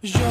有一种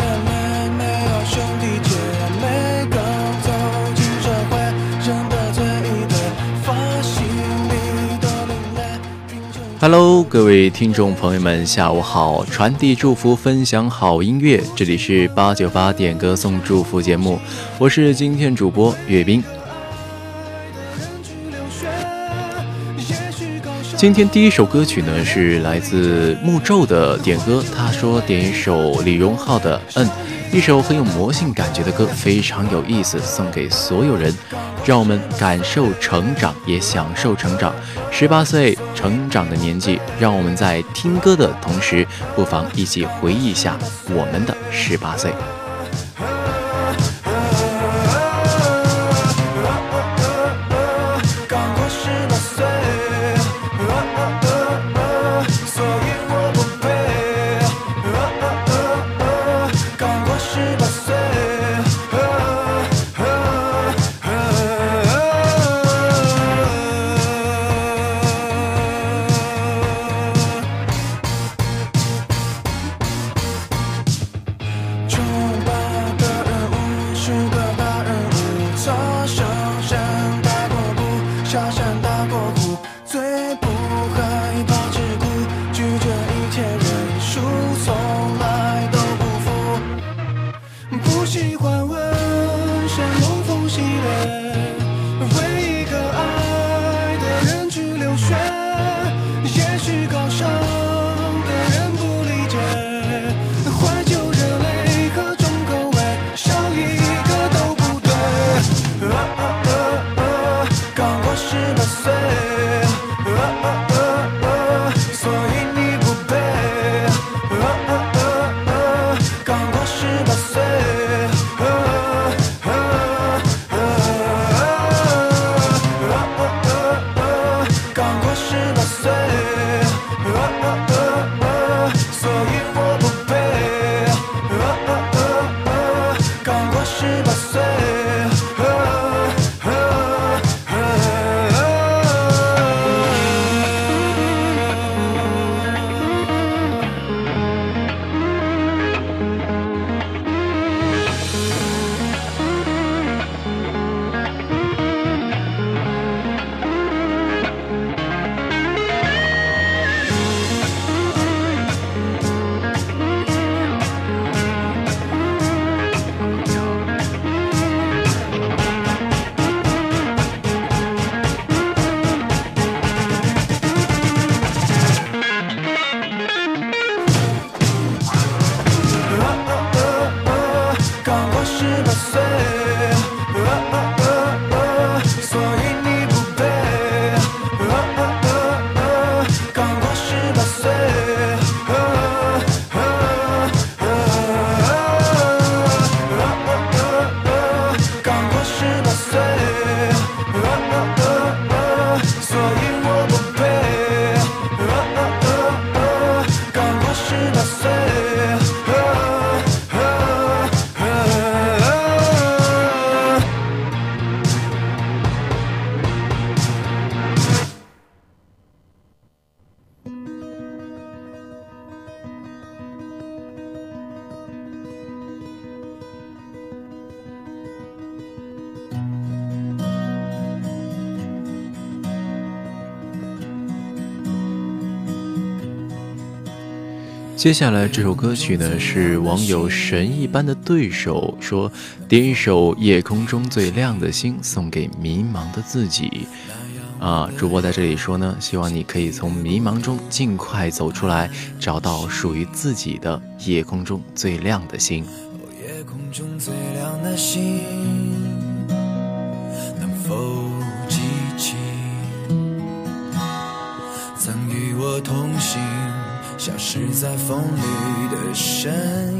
人类没有兄弟姐妹，刚走进社会，认得最一对，发型里的另类。凭着 Hello，各位听众朋友们，下午好！传递祝福，分享好音乐，这里是八九八点歌送祝福节目，我是今天主播岳斌。今天第一首歌曲呢是来自木咒的点歌，他说点一首李荣浩的《嗯》，一首很有魔性感觉的歌，非常有意思，送给所有人，让我们感受成长，也享受成长。十八岁成长的年纪，让我们在听歌的同时，不妨一起回忆一下我们的十八岁。接下来这首歌曲呢，是网友神一般的对手说，点一首《夜空中最亮的星》送给迷茫的自己。啊，主播在这里说呢，希望你可以从迷茫中尽快走出来，找到属于自己的夜空中最亮的星。夜空中最亮的星，在风里的身影？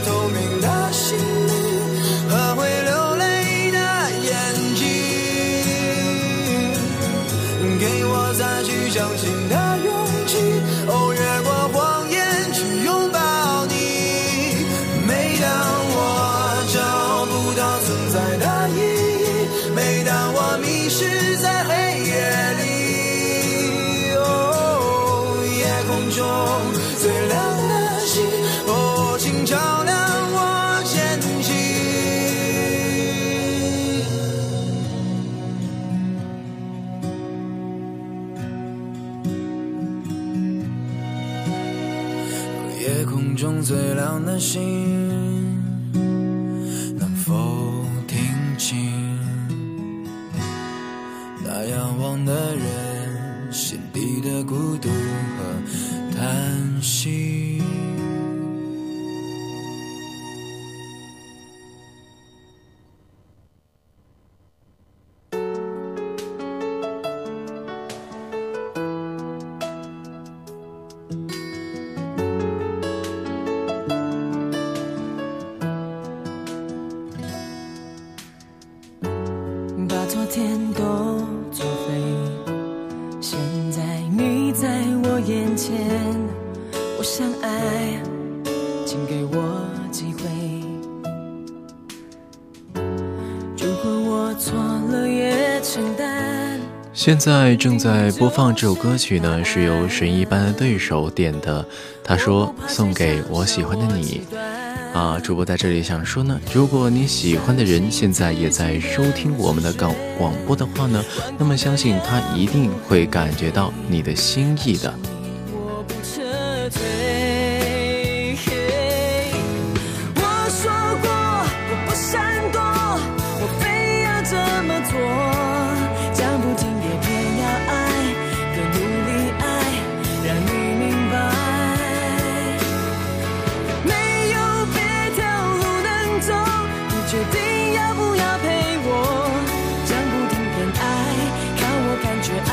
透明的心。错了也现在正在播放这首歌曲呢，是由神一般的对手点的。他说送给我喜欢的你。啊，主播在这里想说呢，如果你喜欢的人现在也在收听我们的广广播的话呢，那么相信他一定会感觉到你的心意的。要不要陪我？讲不听偏爱，看我感觉爱，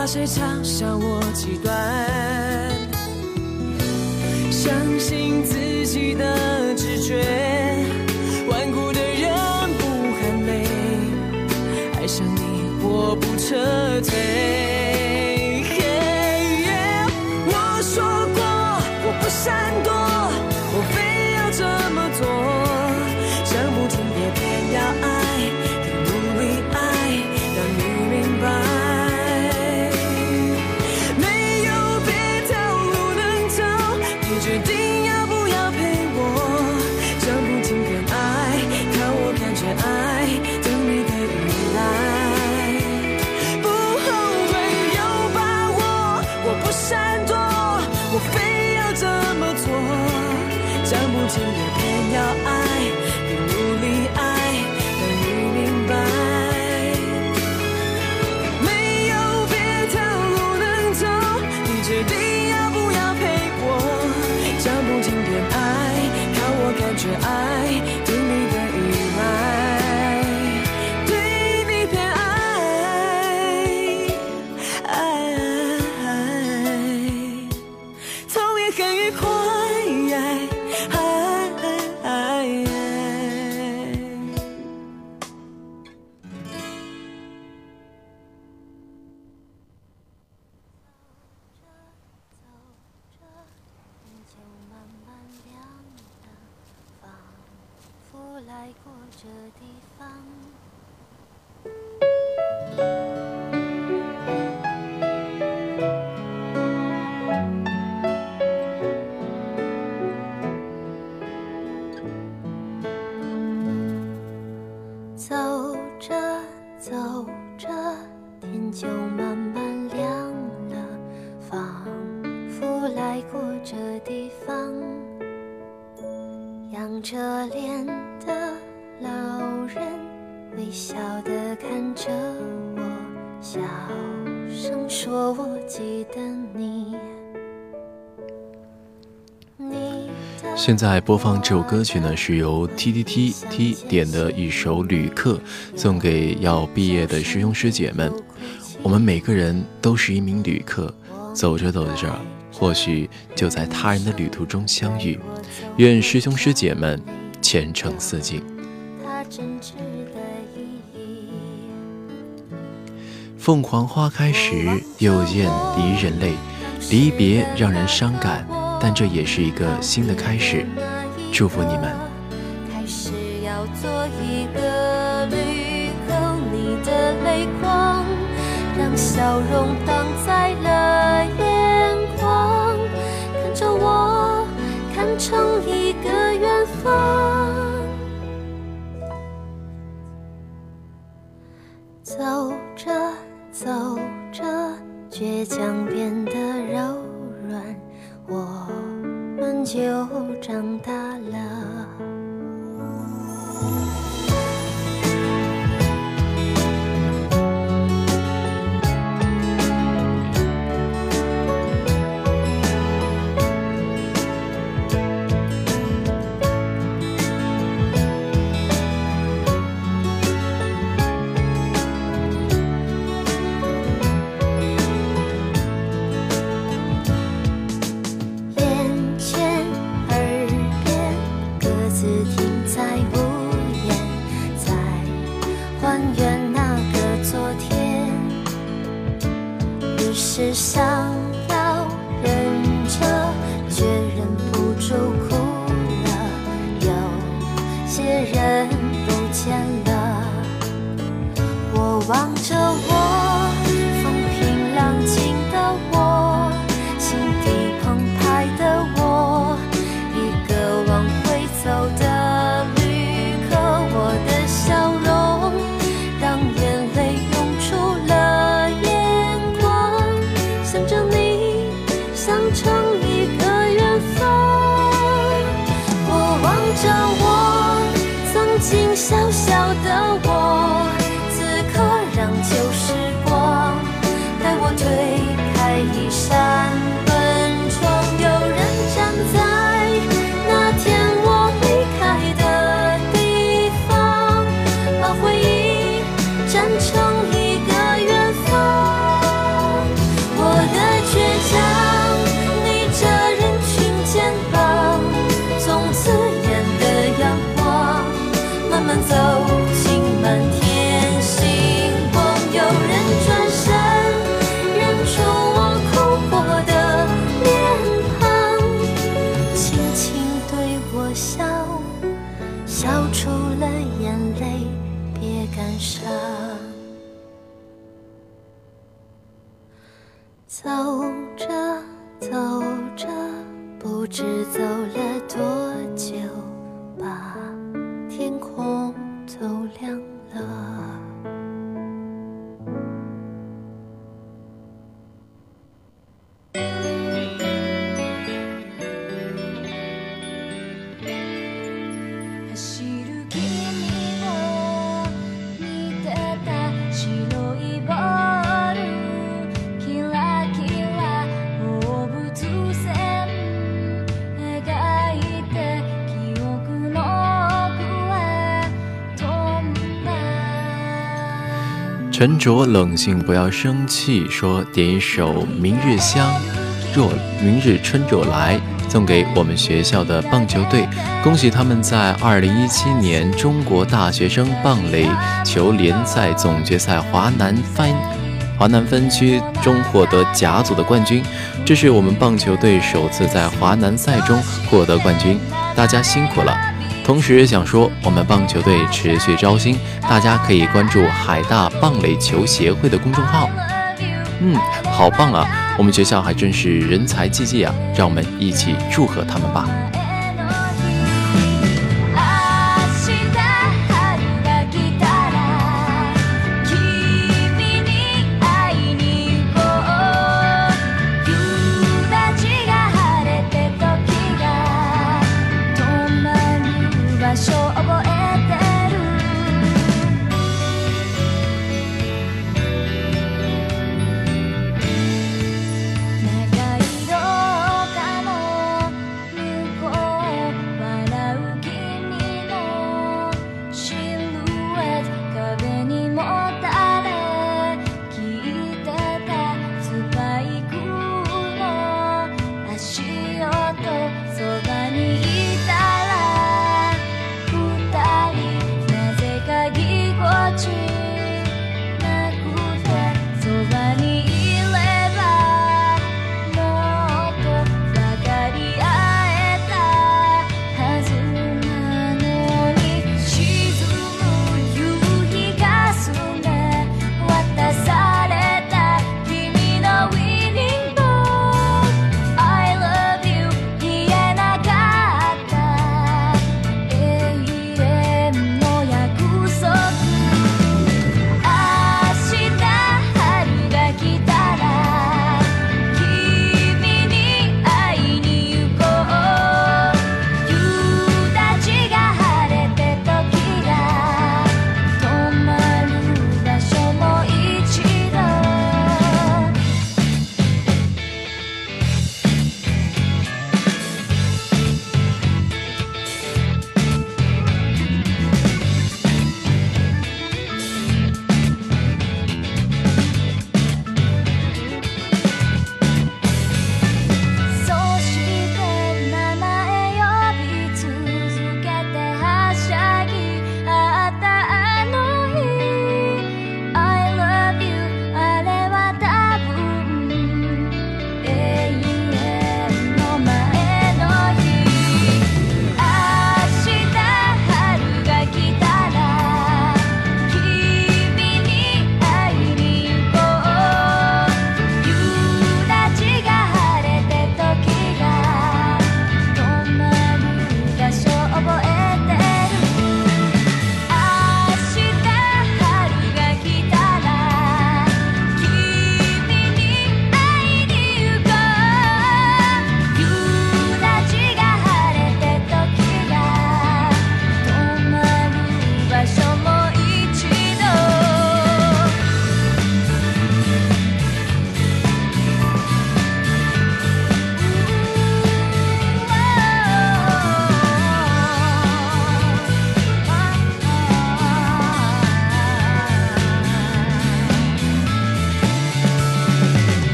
怕谁嘲笑我极端。相信自己的直觉，to me. 来过这地方。你。现在播放这首歌曲呢，是由 T T T T 点的一首《旅客》，送给要毕业的师兄师姐们。我们每个人都是一名旅客，走着走着，或许就在他人的旅途中相遇。愿师兄师姐们前程似锦。凤凰花开时，又见离人泪。离别让人伤感，但这也是一个新的开始。祝福你们。开始要做一个绿透你的泪光，让笑容挡在了眼。上。走着走着不知走了。沉着冷静，不要生气。说点一首《明日香》，若明日春若来，送给我们学校的棒球队，恭喜他们在二零一七年中国大学生棒垒球联赛总决赛华南分华南分区中获得甲组的冠军。这是我们棒球队首次在华南赛中获得冠军，大家辛苦了。同时想说，我们棒球队持续招新，大家可以关注海大棒垒球协会的公众号。嗯，好棒啊！我们学校还真是人才济济啊！让我们一起祝贺他们吧。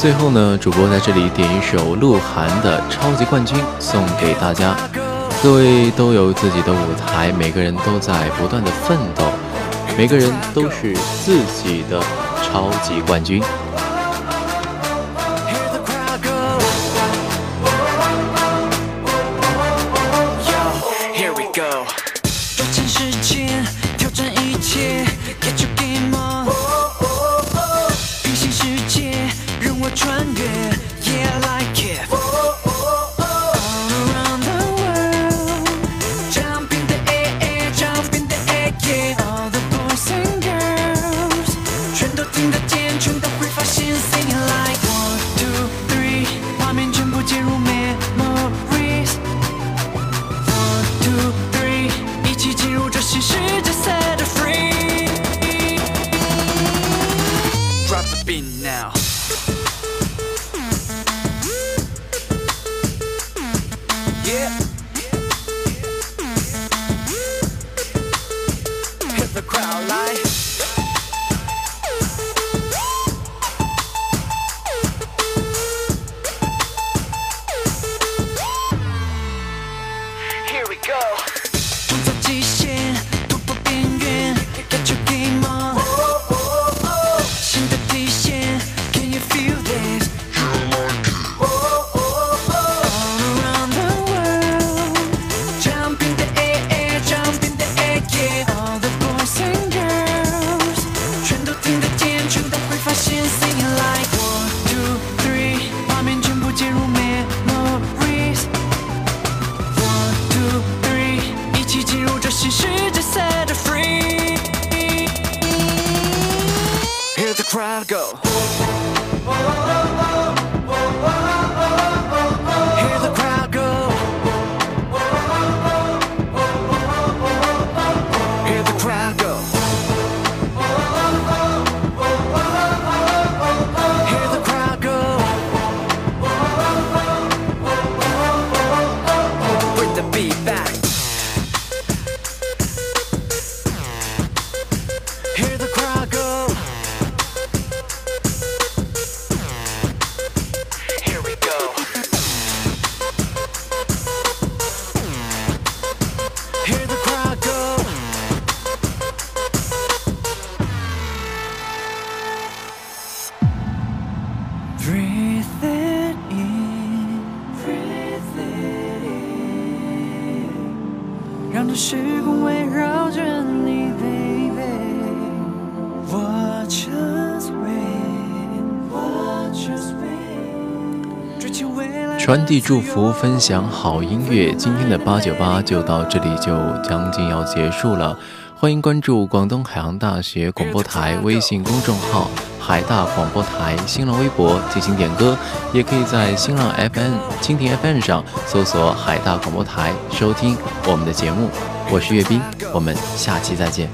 最后呢，主播在这里点一首鹿晗的《超级冠军》送给大家。各位都有自己的舞台，每个人都在不断的奋斗，每个人都是自己的超级冠军。spin now. Go. 来。传递祝福，分享好音乐。今天的八九八就到这里，就将近要结束了。欢迎关注广东海洋大学广播台微信公众号“海大广播台”新浪微博进行点歌，也可以在新浪 FM、蜻蜓 FM 上搜索“海大广播台”收听我们的节目。我是岳斌，我们下期再见。